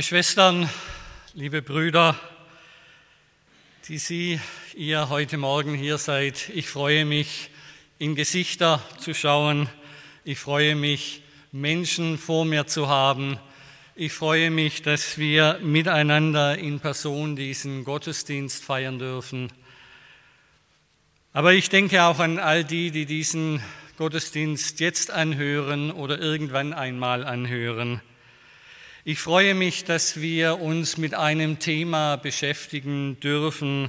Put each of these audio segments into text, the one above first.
Liebe Schwestern, liebe Brüder, die Sie, ihr heute Morgen hier seid, ich freue mich, in Gesichter zu schauen. Ich freue mich, Menschen vor mir zu haben. Ich freue mich, dass wir miteinander in Person diesen Gottesdienst feiern dürfen. Aber ich denke auch an all die, die diesen Gottesdienst jetzt anhören oder irgendwann einmal anhören. Ich freue mich, dass wir uns mit einem Thema beschäftigen dürfen,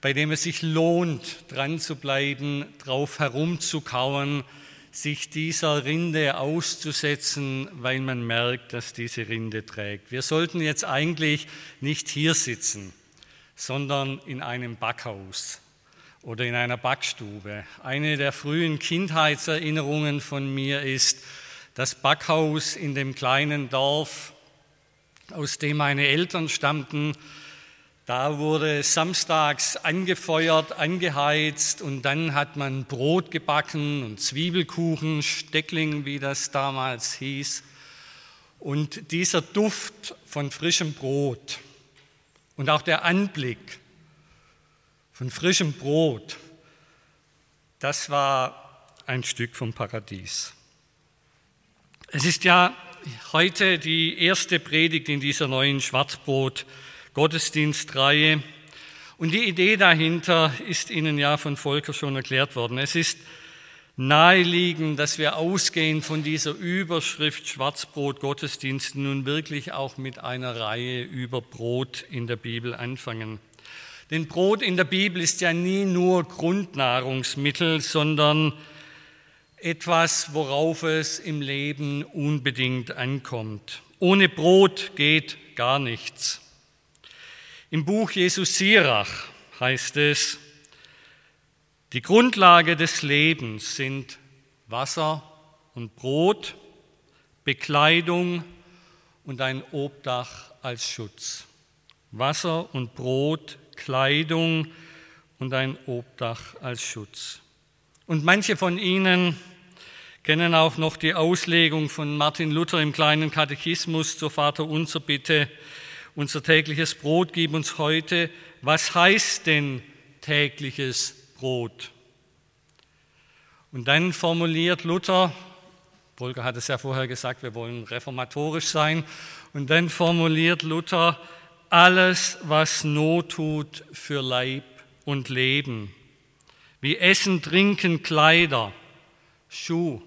bei dem es sich lohnt, dran zu bleiben, drauf herumzukauen, sich dieser Rinde auszusetzen, weil man merkt, dass diese Rinde trägt. Wir sollten jetzt eigentlich nicht hier sitzen, sondern in einem Backhaus oder in einer Backstube. Eine der frühen Kindheitserinnerungen von mir ist, das Backhaus in dem kleinen Dorf, aus dem meine Eltern stammten, da wurde samstags angefeuert, angeheizt und dann hat man Brot gebacken und Zwiebelkuchen, Steckling, wie das damals hieß. Und dieser Duft von frischem Brot und auch der Anblick von frischem Brot, das war ein Stück vom Paradies. Es ist ja heute die erste Predigt in dieser neuen Schwarzbrot-Gottesdienstreihe. Und die Idee dahinter ist Ihnen ja von Volker schon erklärt worden. Es ist naheliegend, dass wir ausgehend von dieser Überschrift Schwarzbrot-Gottesdienst nun wirklich auch mit einer Reihe über Brot in der Bibel anfangen. Denn Brot in der Bibel ist ja nie nur Grundnahrungsmittel, sondern etwas, worauf es im Leben unbedingt ankommt. Ohne Brot geht gar nichts. Im Buch Jesus Sirach heißt es, die Grundlage des Lebens sind Wasser und Brot, Bekleidung und ein Obdach als Schutz. Wasser und Brot, Kleidung und ein Obdach als Schutz. Und manche von Ihnen kennen auch noch die Auslegung von Martin Luther im kleinen Katechismus zur Vaterunser Bitte. Unser tägliches Brot gib uns heute. Was heißt denn tägliches Brot? Und dann formuliert Luther, Volker hat es ja vorher gesagt, wir wollen reformatorisch sein, und dann formuliert Luther, alles, was Not tut für Leib und Leben, wie Essen, Trinken, Kleider, Schuh,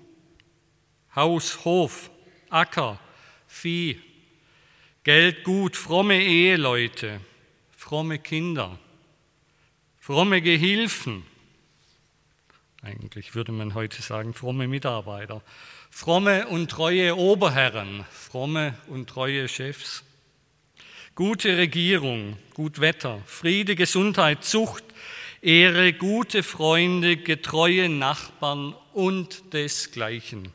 Haus, Hof, Acker, Vieh, Geld, Gut, fromme Eheleute, fromme Kinder, fromme Gehilfen, eigentlich würde man heute sagen fromme Mitarbeiter, fromme und treue Oberherren, fromme und treue Chefs, gute Regierung, gut Wetter, Friede, Gesundheit, Zucht, Ehre, gute Freunde, getreue Nachbarn und desgleichen.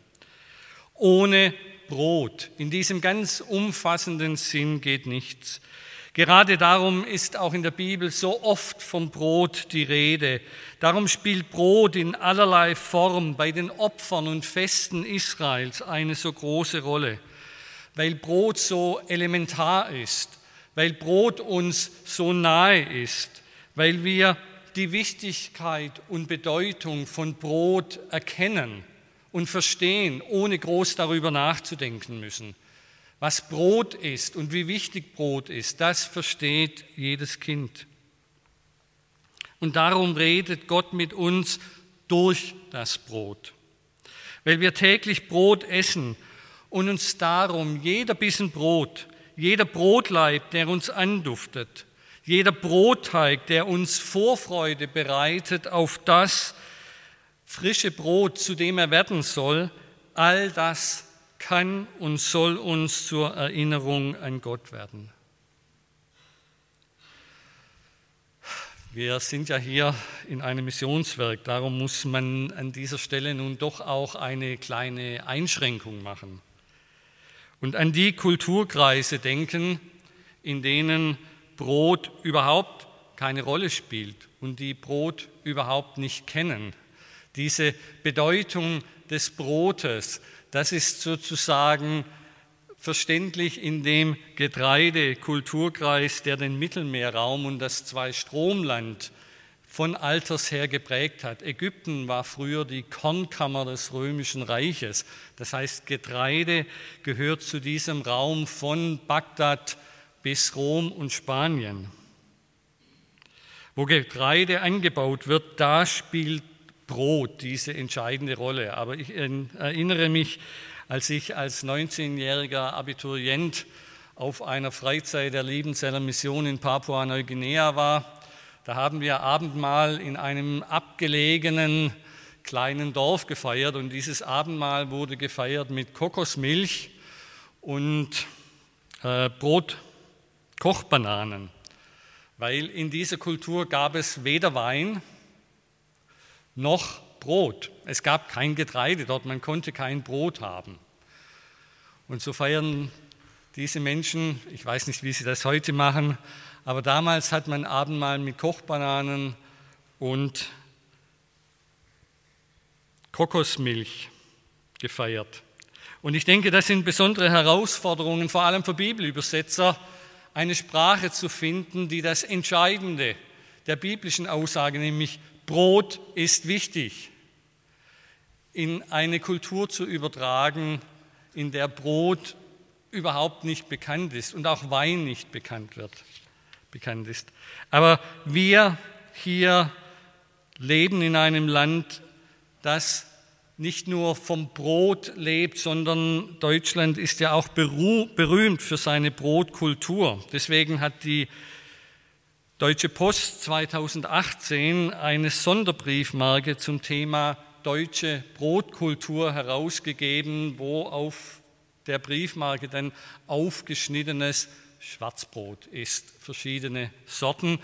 Ohne Brot. In diesem ganz umfassenden Sinn geht nichts. Gerade darum ist auch in der Bibel so oft vom Brot die Rede. Darum spielt Brot in allerlei Form bei den Opfern und Festen Israels eine so große Rolle, weil Brot so elementar ist, weil Brot uns so nahe ist, weil wir die Wichtigkeit und Bedeutung von Brot erkennen und verstehen, ohne groß darüber nachzudenken müssen. Was Brot ist und wie wichtig Brot ist, das versteht jedes Kind. Und darum redet Gott mit uns durch das Brot. Weil wir täglich Brot essen und uns darum jeder Bissen Brot, jeder Brotleib, der uns anduftet, jeder Brotteig, der uns Vorfreude bereitet auf das, frische Brot, zu dem er werden soll, all das kann und soll uns zur Erinnerung an Gott werden. Wir sind ja hier in einem Missionswerk, darum muss man an dieser Stelle nun doch auch eine kleine Einschränkung machen und an die Kulturkreise denken, in denen Brot überhaupt keine Rolle spielt und die Brot überhaupt nicht kennen. Diese Bedeutung des Brotes, das ist sozusagen verständlich in dem Getreidekulturkreis, der den Mittelmeerraum und das Zweistromland von alters her geprägt hat. Ägypten war früher die Kornkammer des römischen Reiches. Das heißt, Getreide gehört zu diesem Raum von Bagdad bis Rom und Spanien. Wo Getreide angebaut wird, da spielt Brot diese entscheidende Rolle. Aber ich erinnere mich als ich als 19-jähriger Abiturient auf einer Freizeit der Liebenzeller Mission in Papua-Neuguinea war. Da haben wir Abendmahl in einem abgelegenen kleinen Dorf gefeiert und dieses Abendmahl wurde gefeiert mit Kokosmilch und äh, Brot, Kochbananen, weil in dieser Kultur gab es weder Wein noch Brot. Es gab kein Getreide dort, man konnte kein Brot haben. Und so feiern diese Menschen, ich weiß nicht, wie sie das heute machen, aber damals hat man Abendmahl mit Kochbananen und Kokosmilch gefeiert. Und ich denke, das sind besondere Herausforderungen, vor allem für Bibelübersetzer, eine Sprache zu finden, die das Entscheidende der biblischen Aussage, nämlich Brot ist wichtig, in eine Kultur zu übertragen, in der Brot überhaupt nicht bekannt ist und auch Wein nicht bekannt wird, bekannt ist. Aber wir hier leben in einem Land, das nicht nur vom Brot lebt, sondern Deutschland ist ja auch berühmt für seine Brotkultur. Deswegen hat die Deutsche Post 2018 eine Sonderbriefmarke zum Thema deutsche Brotkultur herausgegeben, wo auf der Briefmarke dann aufgeschnittenes Schwarzbrot ist, verschiedene Sorten.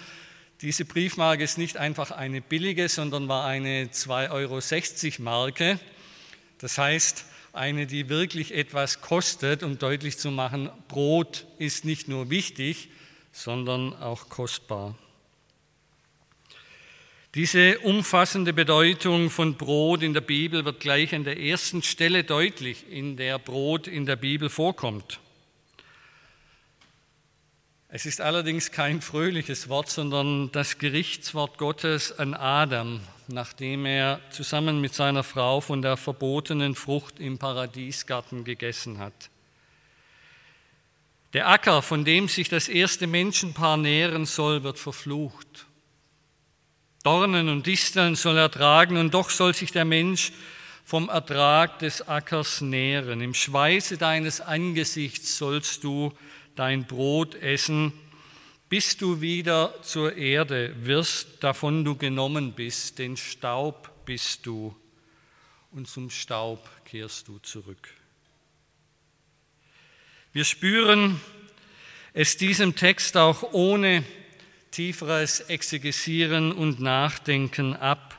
Diese Briefmarke ist nicht einfach eine billige, sondern war eine 2,60 Euro Marke. Das heißt, eine, die wirklich etwas kostet, um deutlich zu machen, Brot ist nicht nur wichtig, sondern auch kostbar. Diese umfassende Bedeutung von Brot in der Bibel wird gleich an der ersten Stelle deutlich, in der Brot in der Bibel vorkommt. Es ist allerdings kein fröhliches Wort, sondern das Gerichtswort Gottes an Adam, nachdem er zusammen mit seiner Frau von der verbotenen Frucht im Paradiesgarten gegessen hat. Der Acker, von dem sich das erste Menschenpaar nähren soll, wird verflucht. Dornen und Disteln soll er tragen und doch soll sich der Mensch vom Ertrag des Ackers nähren. Im Schweiße deines Angesichts sollst du dein Brot essen, bis du wieder zur Erde wirst, davon du genommen bist, denn Staub bist du und zum Staub kehrst du zurück. Wir spüren es diesem Text auch ohne tieferes Exegesieren und Nachdenken ab,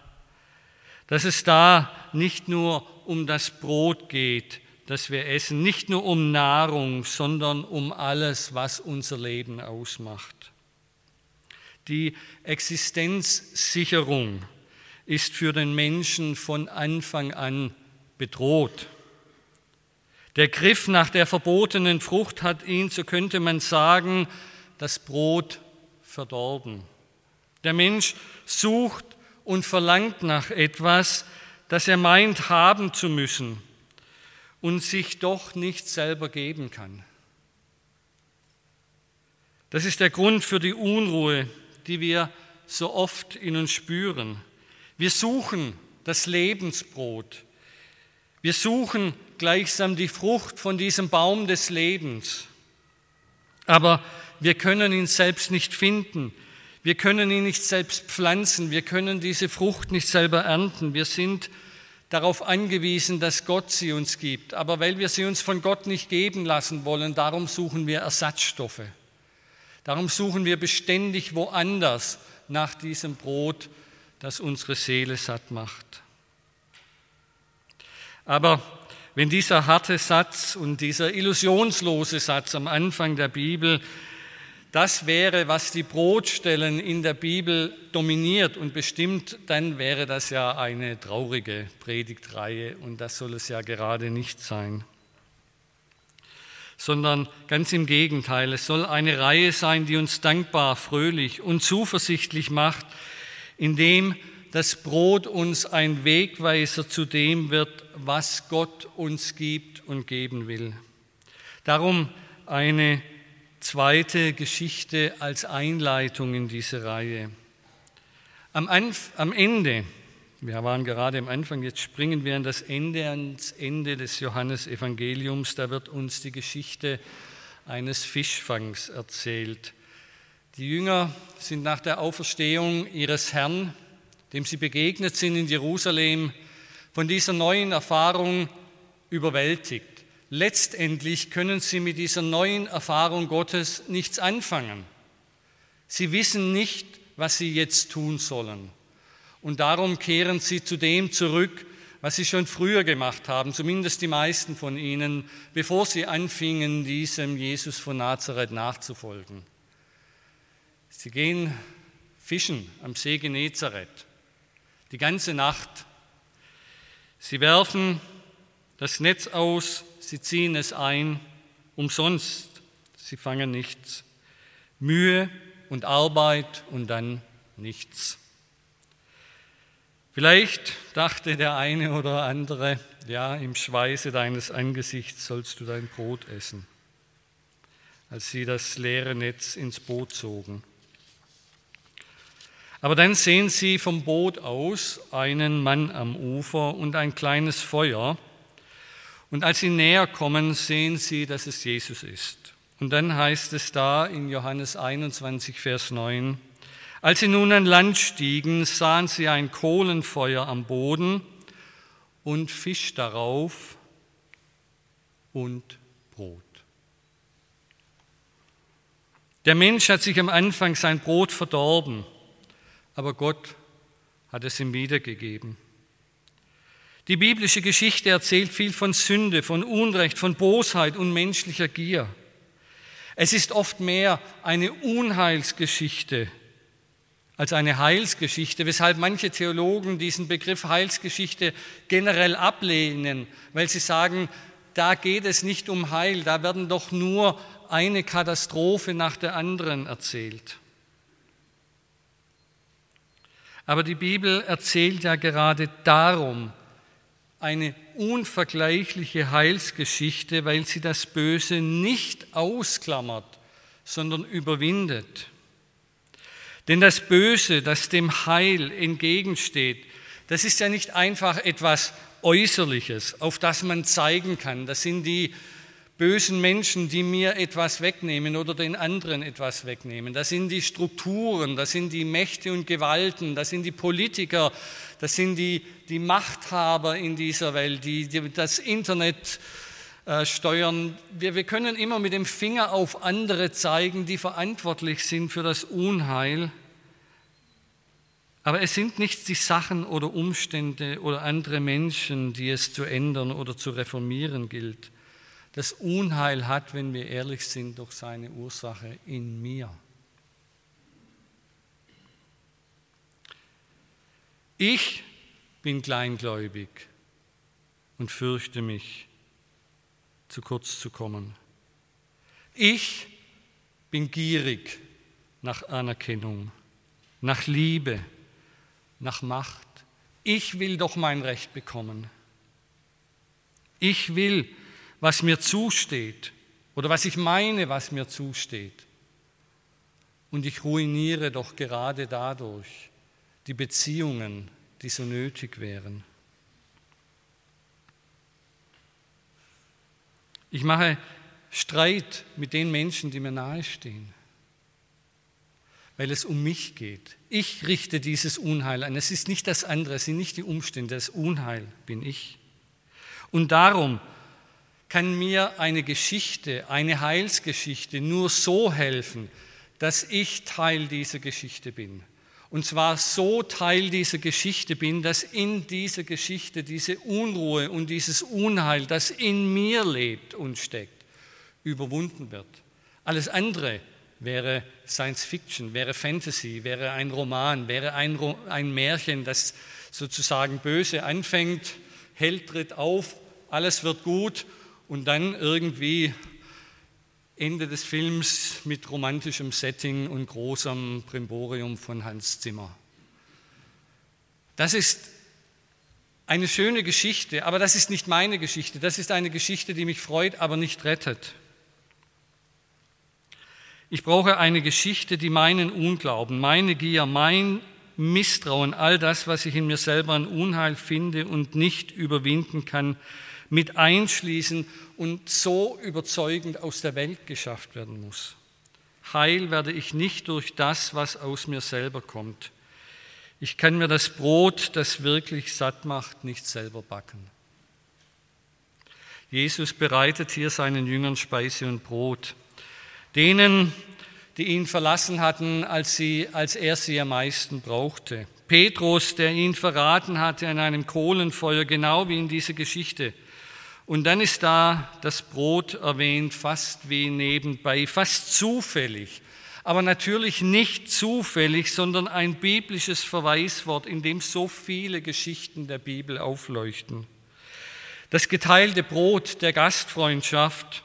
dass es da nicht nur um das Brot geht, das wir essen, nicht nur um Nahrung, sondern um alles, was unser Leben ausmacht. Die Existenzsicherung ist für den Menschen von Anfang an bedroht. Der Griff nach der verbotenen Frucht hat ihn, so könnte man sagen, das Brot verdorben. Der Mensch sucht und verlangt nach etwas, das er meint haben zu müssen und sich doch nicht selber geben kann. Das ist der Grund für die Unruhe, die wir so oft in uns spüren. Wir suchen das Lebensbrot. Wir suchen gleichsam die Frucht von diesem Baum des Lebens. Aber wir können ihn selbst nicht finden. Wir können ihn nicht selbst pflanzen. Wir können diese Frucht nicht selber ernten. Wir sind darauf angewiesen, dass Gott sie uns gibt. Aber weil wir sie uns von Gott nicht geben lassen wollen, darum suchen wir Ersatzstoffe. Darum suchen wir beständig woanders nach diesem Brot, das unsere Seele satt macht. Aber wenn dieser harte Satz und dieser illusionslose Satz am Anfang der Bibel das wäre, was die Brotstellen in der Bibel dominiert und bestimmt, dann wäre das ja eine traurige Predigtreihe und das soll es ja gerade nicht sein. Sondern ganz im Gegenteil, es soll eine Reihe sein, die uns dankbar, fröhlich und zuversichtlich macht, indem das Brot uns ein Wegweiser zu dem wird, was Gott uns gibt und geben will. Darum eine zweite Geschichte als Einleitung in diese Reihe. Am, Anf am Ende, wir waren gerade am Anfang, jetzt springen wir an das Ende, ans Ende des Johannesevangeliums, da wird uns die Geschichte eines Fischfangs erzählt. Die Jünger sind nach der Auferstehung ihres Herrn, dem sie begegnet sind in Jerusalem, von dieser neuen Erfahrung überwältigt. Letztendlich können sie mit dieser neuen Erfahrung Gottes nichts anfangen. Sie wissen nicht, was sie jetzt tun sollen. Und darum kehren sie zu dem zurück, was sie schon früher gemacht haben, zumindest die meisten von ihnen, bevor sie anfingen, diesem Jesus von Nazareth nachzufolgen. Sie gehen fischen am See Genezareth die ganze Nacht. Sie werfen das Netz aus sie ziehen es ein, umsonst, sie fangen nichts. Mühe und Arbeit und dann nichts. Vielleicht dachte der eine oder andere, ja, im Schweiße deines Angesichts sollst du dein Brot essen, als sie das leere Netz ins Boot zogen. Aber dann sehen sie vom Boot aus einen Mann am Ufer und ein kleines Feuer, und als sie näher kommen, sehen sie, dass es Jesus ist. Und dann heißt es da in Johannes 21, Vers 9, als sie nun an Land stiegen, sahen sie ein Kohlenfeuer am Boden und Fisch darauf und Brot. Der Mensch hat sich am Anfang sein Brot verdorben, aber Gott hat es ihm wiedergegeben. Die biblische Geschichte erzählt viel von Sünde, von Unrecht, von Bosheit und menschlicher Gier. Es ist oft mehr eine Unheilsgeschichte als eine Heilsgeschichte, weshalb manche Theologen diesen Begriff Heilsgeschichte generell ablehnen, weil sie sagen, da geht es nicht um Heil, da werden doch nur eine Katastrophe nach der anderen erzählt. Aber die Bibel erzählt ja gerade darum, eine unvergleichliche Heilsgeschichte, weil sie das Böse nicht ausklammert, sondern überwindet. Denn das Böse, das dem Heil entgegensteht, das ist ja nicht einfach etwas Äußerliches, auf das man zeigen kann. Das sind die bösen Menschen, die mir etwas wegnehmen oder den anderen etwas wegnehmen. Das sind die Strukturen, das sind die Mächte und Gewalten, das sind die Politiker, das sind die, die Machthaber in dieser Welt, die, die das Internet äh, steuern. Wir, wir können immer mit dem Finger auf andere zeigen, die verantwortlich sind für das Unheil. Aber es sind nicht die Sachen oder Umstände oder andere Menschen, die es zu ändern oder zu reformieren gilt das Unheil hat, wenn wir ehrlich sind, doch seine Ursache in mir. Ich bin kleingläubig und fürchte mich, zu kurz zu kommen. Ich bin gierig nach Anerkennung, nach Liebe, nach Macht. Ich will doch mein Recht bekommen. Ich will was mir zusteht oder was ich meine, was mir zusteht. Und ich ruiniere doch gerade dadurch die Beziehungen, die so nötig wären. Ich mache Streit mit den Menschen, die mir nahestehen. weil es um mich geht. Ich richte dieses Unheil an. Es ist nicht das andere, es sind nicht die Umstände, das Unheil bin ich. Und darum kann mir eine Geschichte, eine Heilsgeschichte nur so helfen, dass ich Teil dieser Geschichte bin. Und zwar so Teil dieser Geschichte bin, dass in dieser Geschichte diese Unruhe und dieses Unheil, das in mir lebt und steckt, überwunden wird. Alles andere wäre Science Fiction, wäre Fantasy, wäre ein Roman, wäre ein, ein Märchen, das sozusagen böse anfängt, Held tritt auf, alles wird gut und dann irgendwie Ende des Films mit romantischem Setting und großem Primborium von Hans Zimmer. Das ist eine schöne Geschichte, aber das ist nicht meine Geschichte. Das ist eine Geschichte, die mich freut, aber nicht rettet. Ich brauche eine Geschichte, die meinen Unglauben, meine Gier, mein Misstrauen, all das, was ich in mir selber an Unheil finde und nicht überwinden kann, mit einschließen und so überzeugend aus der Welt geschafft werden muss. Heil werde ich nicht durch das, was aus mir selber kommt. Ich kann mir das Brot, das wirklich satt macht, nicht selber backen. Jesus bereitet hier seinen Jüngern Speise und Brot denen, die ihn verlassen hatten, als, sie, als er sie am meisten brauchte. Petrus, der ihn verraten hatte an einem Kohlenfeuer, genau wie in dieser Geschichte. Und dann ist da das Brot erwähnt, fast wie nebenbei, fast zufällig. Aber natürlich nicht zufällig, sondern ein biblisches Verweiswort, in dem so viele Geschichten der Bibel aufleuchten. Das geteilte Brot der Gastfreundschaft,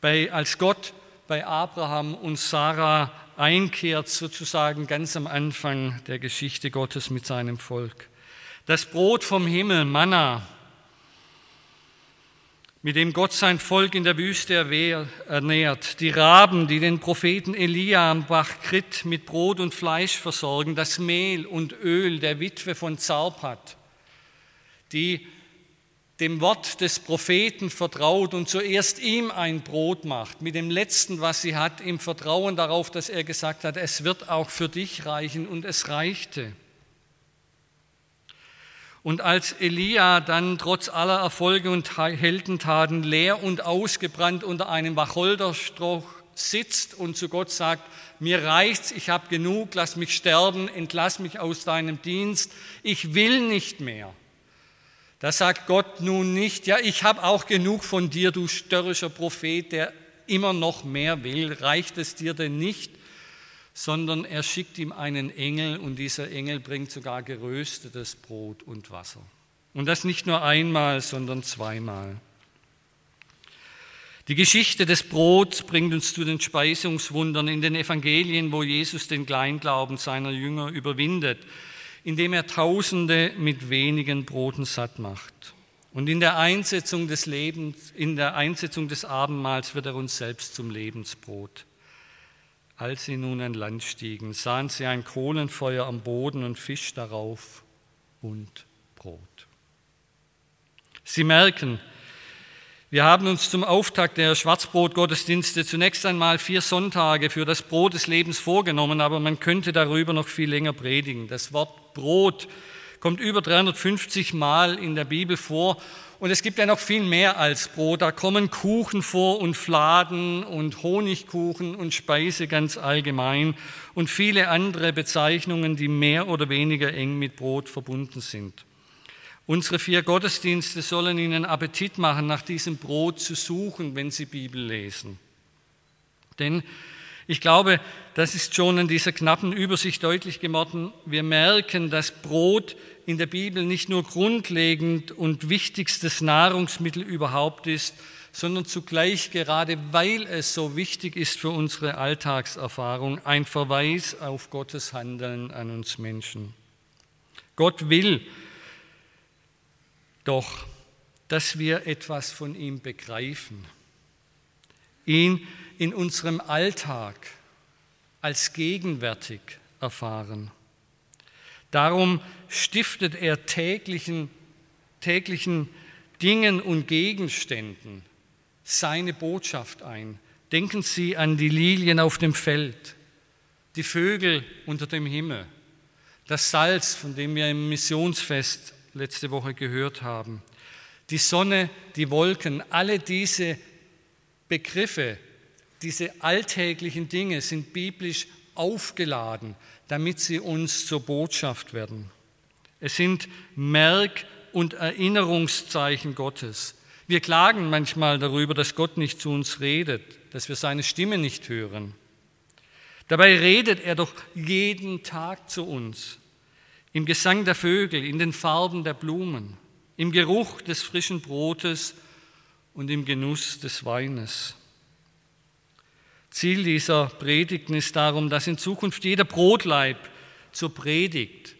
bei, als Gott bei Abraham und Sarah einkehrt, sozusagen ganz am Anfang der Geschichte Gottes mit seinem Volk. Das Brot vom Himmel, Manna, mit dem Gott sein Volk in der Wüste ernährt, die Raben, die den Propheten Elia am Bach Krit mit Brot und Fleisch versorgen, das Mehl und Öl der Witwe von Zarpat, die dem Wort des Propheten vertraut und zuerst ihm ein Brot macht, mit dem letzten, was sie hat, im Vertrauen darauf, dass er gesagt hat, es wird auch für dich reichen und es reichte. Und als Elia dann trotz aller Erfolge und Heldentaten leer und ausgebrannt unter einem Wacholderstrauch sitzt und zu Gott sagt, mir reicht's, ich habe genug, lass mich sterben, entlass mich aus deinem Dienst, ich will nicht mehr da sagt Gott nun nicht, ja, ich habe auch genug von dir, du störrischer Prophet, der immer noch mehr will, reicht es dir denn nicht? Sondern er schickt ihm einen Engel und dieser Engel bringt sogar geröstetes Brot und Wasser. Und das nicht nur einmal, sondern zweimal. Die Geschichte des Brots bringt uns zu den Speisungswundern in den Evangelien, wo Jesus den Kleinglauben seiner Jünger überwindet indem er Tausende mit wenigen Broten satt macht. Und in der Einsetzung des Lebens, in der Einsetzung des Abendmahls wird er uns selbst zum Lebensbrot. Als sie nun an Land stiegen, sahen sie ein Kohlenfeuer am Boden und Fisch darauf und Brot. Sie merken, wir haben uns zum Auftakt der Schwarzbrot-Gottesdienste zunächst einmal vier Sonntage für das Brot des Lebens vorgenommen, aber man könnte darüber noch viel länger predigen. Das Wort Brot kommt über 350 Mal in der Bibel vor. Und es gibt ja noch viel mehr als Brot. Da kommen Kuchen vor und Fladen und Honigkuchen und Speise ganz allgemein und viele andere Bezeichnungen, die mehr oder weniger eng mit Brot verbunden sind. Unsere vier Gottesdienste sollen Ihnen Appetit machen, nach diesem Brot zu suchen, wenn Sie Bibel lesen. Denn ich glaube, das ist schon in dieser knappen Übersicht deutlich geworden. Wir merken, dass Brot in der Bibel nicht nur grundlegend und wichtigstes Nahrungsmittel überhaupt ist, sondern zugleich gerade weil es so wichtig ist für unsere Alltagserfahrung, ein Verweis auf Gottes Handeln an uns Menschen. Gott will doch, dass wir etwas von ihm begreifen, ihn in unserem Alltag als gegenwärtig erfahren. Darum stiftet er täglichen, täglichen Dingen und Gegenständen seine Botschaft ein. Denken Sie an die Lilien auf dem Feld, die Vögel unter dem Himmel, das Salz, von dem wir im Missionsfest letzte Woche gehört haben, die Sonne, die Wolken, alle diese Begriffe, diese alltäglichen Dinge sind biblisch aufgeladen, damit sie uns zur Botschaft werden. Es sind Merk- und Erinnerungszeichen Gottes. Wir klagen manchmal darüber, dass Gott nicht zu uns redet, dass wir seine Stimme nicht hören. Dabei redet er doch jeden Tag zu uns, im Gesang der Vögel, in den Farben der Blumen, im Geruch des frischen Brotes und im Genuss des Weines. Ziel dieser Predigten ist darum, dass in Zukunft jeder Brotleib zur Predigt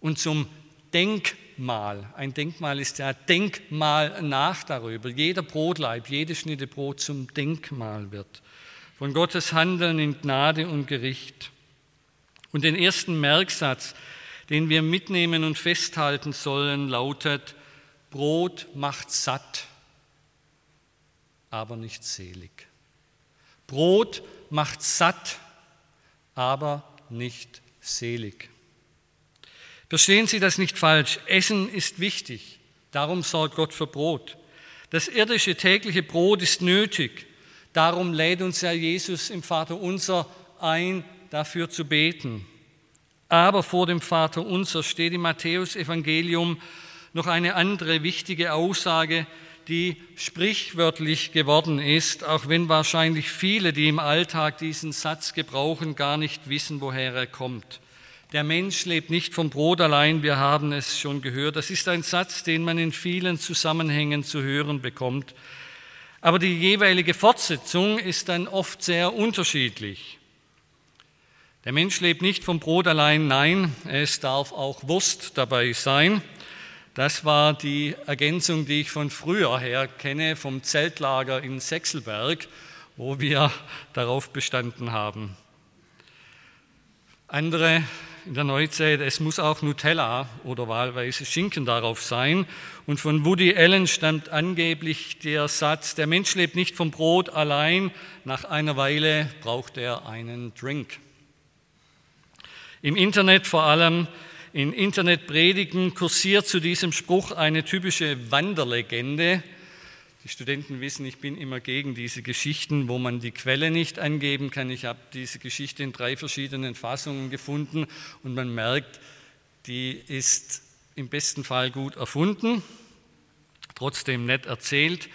und zum Denkmal, ein Denkmal ist ja Denkmal nach darüber, jeder Brotleib, jede Schnitte Brot zum Denkmal wird von Gottes Handeln in Gnade und Gericht. Und den ersten Merksatz, den wir mitnehmen und festhalten sollen, lautet, Brot macht satt, aber nicht selig. Brot macht satt, aber nicht selig. Verstehen Sie das nicht falsch. Essen ist wichtig. Darum sorgt Gott für Brot. Das irdische tägliche Brot ist nötig. Darum lädt uns ja Jesus im Vater unser ein, dafür zu beten. Aber vor dem Vater unser steht im Matthäusevangelium noch eine andere wichtige Aussage, die sprichwörtlich geworden ist, auch wenn wahrscheinlich viele, die im Alltag diesen Satz gebrauchen, gar nicht wissen, woher er kommt. Der Mensch lebt nicht vom Brot allein, wir haben es schon gehört. Das ist ein Satz, den man in vielen Zusammenhängen zu hören bekommt. Aber die jeweilige Fortsetzung ist dann oft sehr unterschiedlich. Der Mensch lebt nicht vom Brot allein, nein, es darf auch Wurst dabei sein. Das war die Ergänzung, die ich von früher her kenne, vom Zeltlager in Sechselberg, wo wir darauf bestanden haben. Andere in der Neuzeit, es muss auch Nutella oder wahlweise Schinken darauf sein. Und von Woody Allen stammt angeblich der Satz, der Mensch lebt nicht vom Brot allein, nach einer Weile braucht er einen Drink. Im Internet vor allem, in Internetpredigen kursiert zu diesem Spruch eine typische Wanderlegende, die Studenten wissen, ich bin immer gegen diese Geschichten, wo man die Quelle nicht angeben kann. Ich habe diese Geschichte in drei verschiedenen Fassungen gefunden und man merkt, die ist im besten Fall gut erfunden, trotzdem nett erzählt,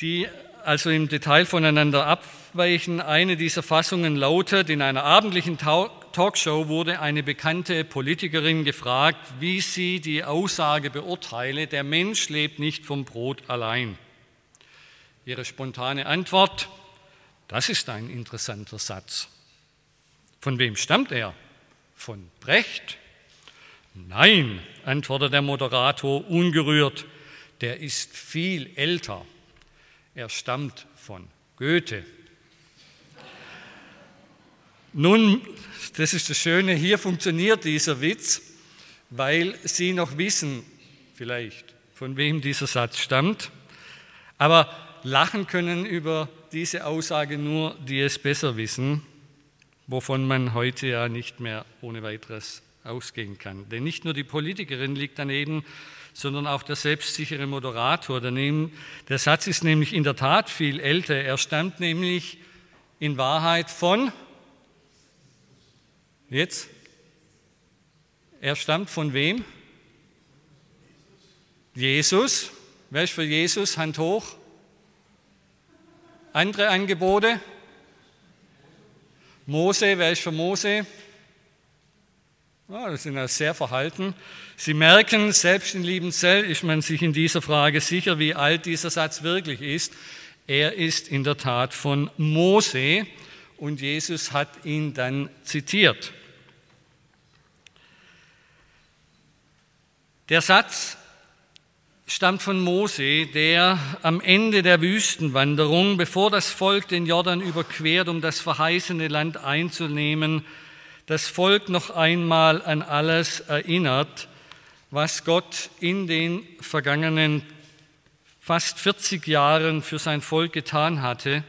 die also im Detail voneinander abweichen. Eine dieser Fassungen lautet, in einer abendlichen Talkshow wurde eine bekannte Politikerin gefragt, wie sie die Aussage beurteile, der Mensch lebt nicht vom Brot allein. Ihre spontane Antwort, das ist ein interessanter Satz. Von wem stammt er? Von Brecht? Nein, antwortet der Moderator ungerührt, der ist viel älter. Er stammt von Goethe. Nun das ist das Schöne, hier funktioniert dieser Witz, weil Sie noch wissen, vielleicht, von wem dieser Satz stammt. Aber lachen können über diese Aussage nur, die es besser wissen, wovon man heute ja nicht mehr ohne weiteres ausgehen kann. Denn nicht nur die Politikerin liegt daneben, sondern auch der selbstsichere Moderator daneben. Der Satz ist nämlich in der Tat viel älter. Er stammt nämlich in Wahrheit von Jetzt? Er stammt von wem? Jesus. Wer ist für Jesus? Hand hoch. Andere Angebote? Mose. Wer ist für Mose? Oh, das sind ja sehr verhalten. Sie merken, selbst in Liebenzell ist man sich in dieser Frage sicher, wie alt dieser Satz wirklich ist. Er ist in der Tat von Mose und Jesus hat ihn dann zitiert. Der Satz stammt von Mose, der am Ende der Wüstenwanderung, bevor das Volk den Jordan überquert, um das verheißene Land einzunehmen, das Volk noch einmal an alles erinnert, was Gott in den vergangenen fast 40 Jahren für sein Volk getan hatte,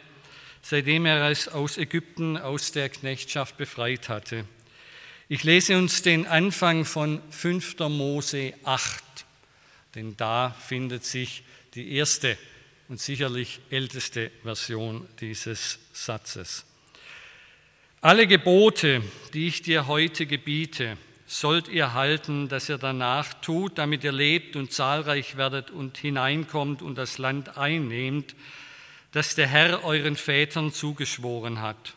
seitdem er es aus Ägypten, aus der Knechtschaft befreit hatte. Ich lese uns den Anfang von 5. Mose 8, denn da findet sich die erste und sicherlich älteste Version dieses Satzes. Alle Gebote, die ich dir heute gebiete, sollt ihr halten, dass ihr danach tut, damit ihr lebt und zahlreich werdet und hineinkommt und das Land einnehmt, das der Herr euren Vätern zugeschworen hat.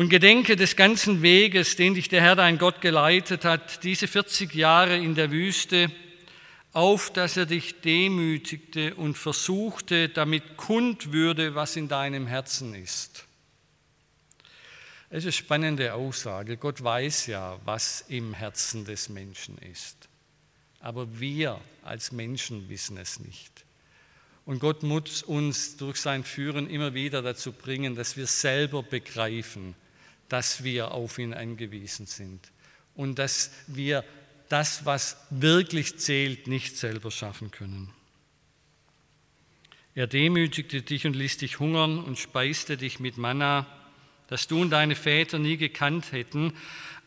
Und gedenke des ganzen Weges, den dich der Herr dein Gott geleitet hat, diese 40 Jahre in der Wüste, auf dass er dich demütigte und versuchte, damit kund würde, was in deinem Herzen ist. Es ist eine spannende Aussage. Gott weiß ja, was im Herzen des Menschen ist. Aber wir als Menschen wissen es nicht. Und Gott muss uns durch sein Führen immer wieder dazu bringen, dass wir selber begreifen, dass wir auf ihn angewiesen sind und dass wir das, was wirklich zählt, nicht selber schaffen können. Er demütigte dich und ließ dich hungern und speiste dich mit Manna, das du und deine Väter nie gekannt hätten,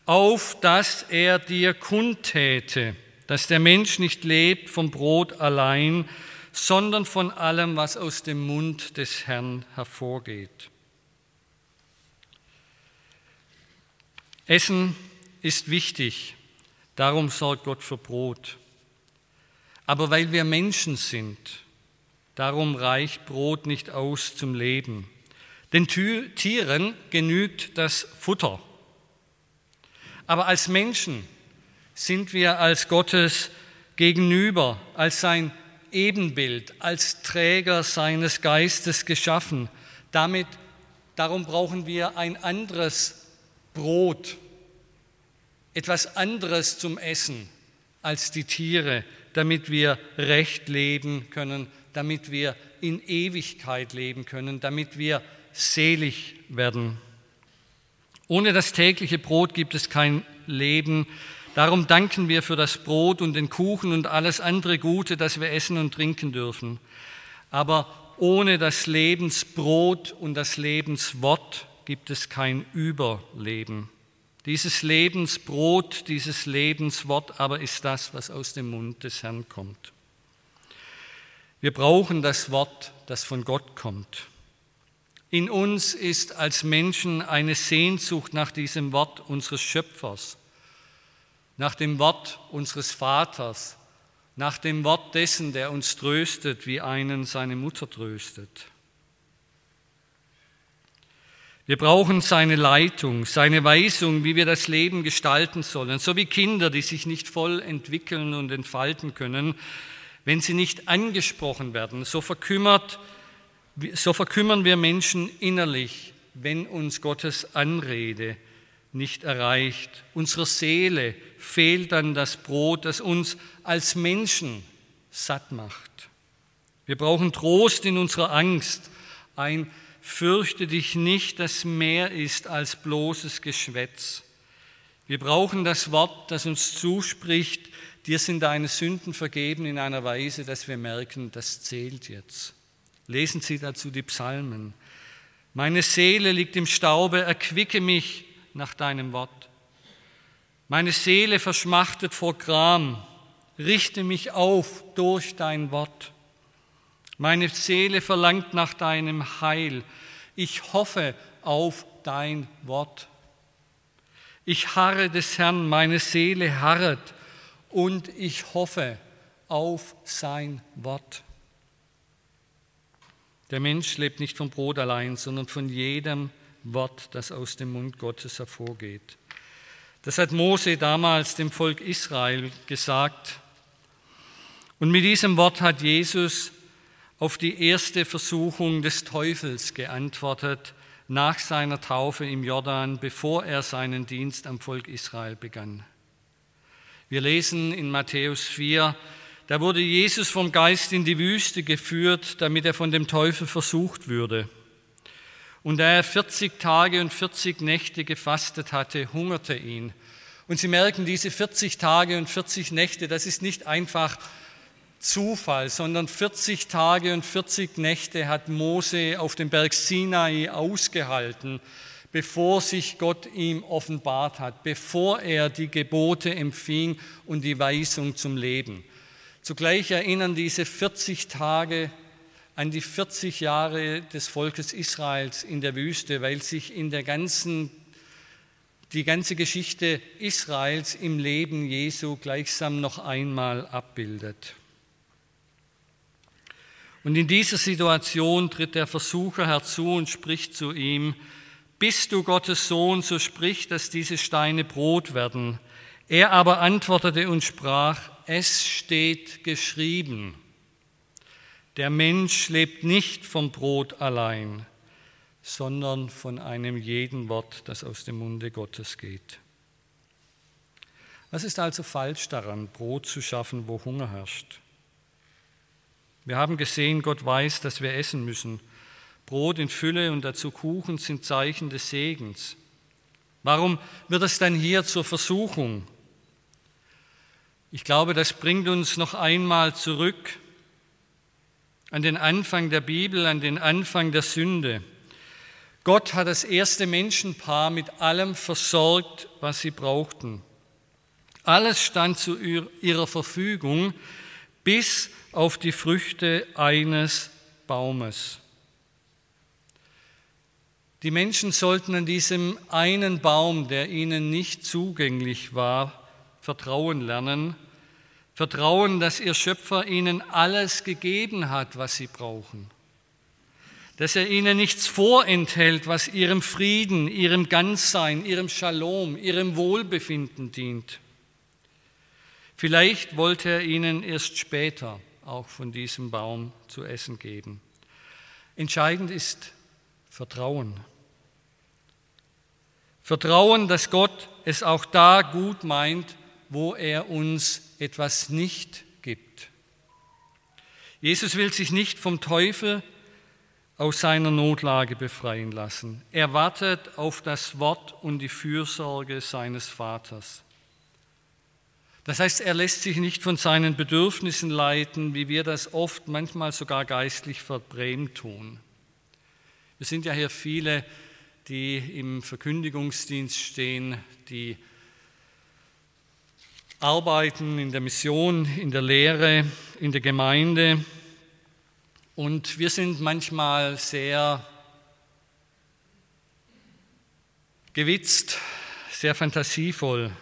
auf dass er dir kundtäte, dass der Mensch nicht lebt vom Brot allein, sondern von allem, was aus dem Mund des Herrn hervorgeht. Essen ist wichtig, darum sorgt Gott für Brot. Aber weil wir Menschen sind, darum reicht Brot nicht aus zum Leben. Den Tieren genügt das Futter. Aber als Menschen sind wir als Gottes gegenüber, als sein Ebenbild, als Träger seines Geistes geschaffen. Damit, darum brauchen wir ein anderes Brot, etwas anderes zum Essen als die Tiere, damit wir recht leben können, damit wir in Ewigkeit leben können, damit wir selig werden. Ohne das tägliche Brot gibt es kein Leben. Darum danken wir für das Brot und den Kuchen und alles andere Gute, das wir essen und trinken dürfen. Aber ohne das Lebensbrot und das Lebenswort gibt es kein Überleben. Dieses Lebensbrot, dieses Lebenswort aber ist das, was aus dem Mund des Herrn kommt. Wir brauchen das Wort, das von Gott kommt. In uns ist als Menschen eine Sehnsucht nach diesem Wort unseres Schöpfers, nach dem Wort unseres Vaters, nach dem Wort dessen, der uns tröstet, wie einen seine Mutter tröstet. Wir brauchen seine Leitung, seine Weisung, wie wir das Leben gestalten sollen, so wie Kinder, die sich nicht voll entwickeln und entfalten können, wenn sie nicht angesprochen werden. So verkümmert so verkümmern wir Menschen innerlich, wenn uns Gottes Anrede nicht erreicht. Unserer Seele fehlt dann das Brot, das uns als Menschen satt macht. Wir brauchen Trost in unserer Angst, ein Fürchte dich nicht, das mehr ist als bloßes Geschwätz. Wir brauchen das Wort, das uns zuspricht, dir sind deine Sünden vergeben in einer Weise, dass wir merken, das zählt jetzt. Lesen Sie dazu die Psalmen. Meine Seele liegt im Staube, erquicke mich nach deinem Wort. Meine Seele verschmachtet vor Gram, richte mich auf durch dein Wort. Meine Seele verlangt nach deinem Heil. Ich hoffe auf dein Wort. Ich harre des Herrn, meine Seele harret und ich hoffe auf sein Wort. Der Mensch lebt nicht vom Brot allein, sondern von jedem Wort, das aus dem Mund Gottes hervorgeht. Das hat Mose damals dem Volk Israel gesagt. Und mit diesem Wort hat Jesus auf die erste Versuchung des Teufels geantwortet nach seiner Taufe im Jordan, bevor er seinen Dienst am Volk Israel begann. Wir lesen in Matthäus 4, da wurde Jesus vom Geist in die Wüste geführt, damit er von dem Teufel versucht würde. Und da er 40 Tage und 40 Nächte gefastet hatte, hungerte ihn. Und Sie merken, diese 40 Tage und 40 Nächte, das ist nicht einfach Zufall, sondern 40 Tage und 40 Nächte hat Mose auf dem Berg Sinai ausgehalten, bevor sich Gott ihm offenbart hat, bevor er die Gebote empfing und die Weisung zum Leben. Zugleich erinnern diese 40 Tage an die 40 Jahre des Volkes Israels in der Wüste, weil sich in der ganzen die ganze Geschichte Israels im Leben Jesu gleichsam noch einmal abbildet. Und in dieser Situation tritt der Versucher herzu und spricht zu ihm, bist du Gottes Sohn, so sprich, dass diese Steine Brot werden. Er aber antwortete und sprach, es steht geschrieben, der Mensch lebt nicht vom Brot allein, sondern von einem jeden Wort, das aus dem Munde Gottes geht. Was ist also falsch daran, Brot zu schaffen, wo Hunger herrscht? Wir haben gesehen, Gott weiß, dass wir essen müssen. Brot in Fülle und dazu Kuchen sind Zeichen des Segens. Warum wird es dann hier zur Versuchung? Ich glaube, das bringt uns noch einmal zurück an den Anfang der Bibel, an den Anfang der Sünde. Gott hat das erste Menschenpaar mit allem versorgt, was sie brauchten. Alles stand zu ihrer Verfügung, bis auf die Früchte eines Baumes. Die Menschen sollten an diesem einen Baum, der ihnen nicht zugänglich war, vertrauen lernen. Vertrauen, dass ihr Schöpfer ihnen alles gegeben hat, was sie brauchen. Dass er ihnen nichts vorenthält, was ihrem Frieden, ihrem Ganzsein, ihrem Shalom, ihrem Wohlbefinden dient. Vielleicht wollte er ihnen erst später auch von diesem Baum zu essen geben. Entscheidend ist Vertrauen. Vertrauen, dass Gott es auch da gut meint, wo er uns etwas nicht gibt. Jesus will sich nicht vom Teufel aus seiner Notlage befreien lassen. Er wartet auf das Wort und die Fürsorge seines Vaters. Das heißt, er lässt sich nicht von seinen Bedürfnissen leiten, wie wir das oft manchmal sogar geistlich verbrämt tun. Wir sind ja hier viele, die im Verkündigungsdienst stehen, die arbeiten in der Mission, in der Lehre, in der Gemeinde. Und wir sind manchmal sehr gewitzt, sehr fantasievoll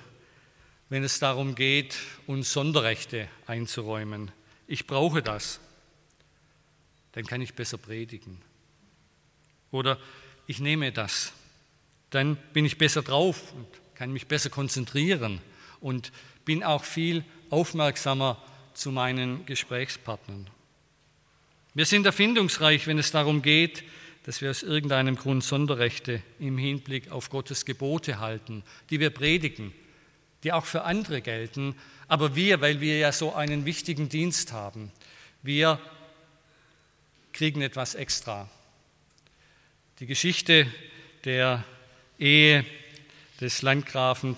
wenn es darum geht, uns Sonderrechte einzuräumen. Ich brauche das, dann kann ich besser predigen. Oder ich nehme das, dann bin ich besser drauf und kann mich besser konzentrieren und bin auch viel aufmerksamer zu meinen Gesprächspartnern. Wir sind erfindungsreich, wenn es darum geht, dass wir aus irgendeinem Grund Sonderrechte im Hinblick auf Gottes Gebote halten, die wir predigen, die auch für andere gelten. Aber wir, weil wir ja so einen wichtigen Dienst haben, wir kriegen etwas extra. Die Geschichte der Ehe des Landgrafen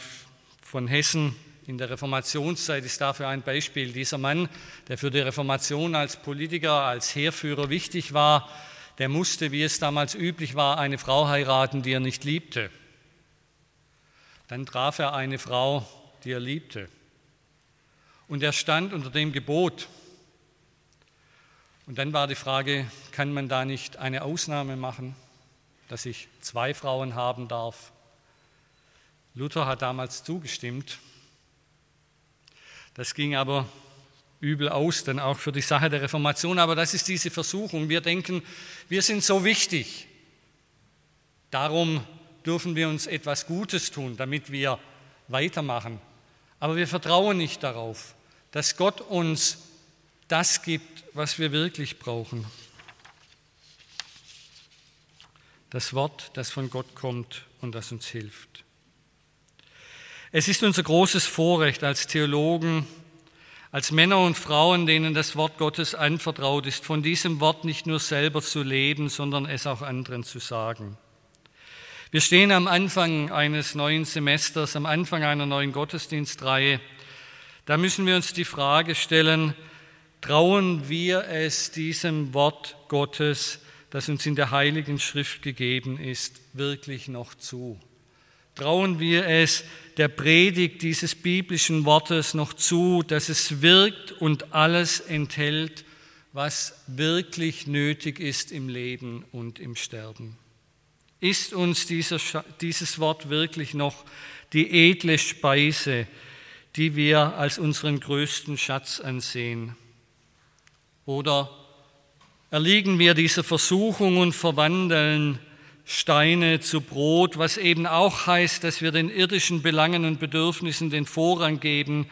von Hessen in der Reformationszeit ist dafür ein Beispiel. Dieser Mann, der für die Reformation als Politiker, als Heerführer wichtig war, der musste, wie es damals üblich war, eine Frau heiraten, die er nicht liebte. Dann traf er eine Frau, die er liebte. Und er stand unter dem Gebot. Und dann war die Frage, kann man da nicht eine Ausnahme machen, dass ich zwei Frauen haben darf? Luther hat damals zugestimmt. Das ging aber übel aus, dann auch für die Sache der Reformation. Aber das ist diese Versuchung. Wir denken, wir sind so wichtig. Darum dürfen wir uns etwas Gutes tun, damit wir weitermachen. Aber wir vertrauen nicht darauf, dass Gott uns das gibt, was wir wirklich brauchen. Das Wort, das von Gott kommt und das uns hilft. Es ist unser großes Vorrecht als Theologen, als Männer und Frauen, denen das Wort Gottes anvertraut ist, von diesem Wort nicht nur selber zu leben, sondern es auch anderen zu sagen. Wir stehen am Anfang eines neuen Semesters, am Anfang einer neuen Gottesdienstreihe. Da müssen wir uns die Frage stellen, trauen wir es diesem Wort Gottes, das uns in der Heiligen Schrift gegeben ist, wirklich noch zu? Trauen wir es der Predigt dieses biblischen Wortes noch zu, dass es wirkt und alles enthält, was wirklich nötig ist im Leben und im Sterben? Ist uns dieser, dieses Wort wirklich noch die edle Speise, die wir als unseren größten Schatz ansehen? Oder erliegen wir dieser Versuchung und verwandeln Steine zu Brot, was eben auch heißt, dass wir den irdischen Belangen und Bedürfnissen den Vorrang geben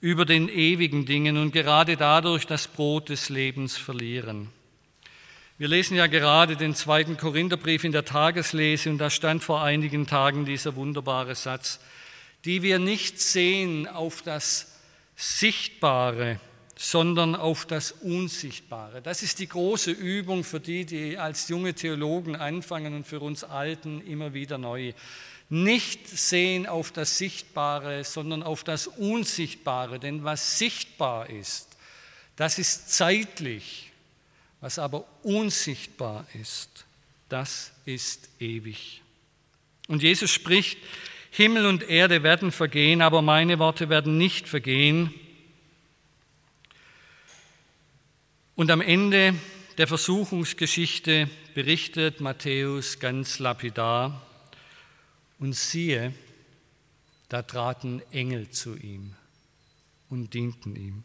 über den ewigen Dingen und gerade dadurch das Brot des Lebens verlieren. Wir lesen ja gerade den zweiten Korintherbrief in der Tageslese und da stand vor einigen Tagen dieser wunderbare Satz, die wir nicht sehen auf das Sichtbare, sondern auf das Unsichtbare. Das ist die große Übung für die, die als junge Theologen anfangen und für uns Alten immer wieder neu. Nicht sehen auf das Sichtbare, sondern auf das Unsichtbare. Denn was sichtbar ist, das ist zeitlich. Was aber unsichtbar ist, das ist ewig. Und Jesus spricht, Himmel und Erde werden vergehen, aber meine Worte werden nicht vergehen. Und am Ende der Versuchungsgeschichte berichtet Matthäus ganz lapidar, und siehe, da traten Engel zu ihm und dienten ihm.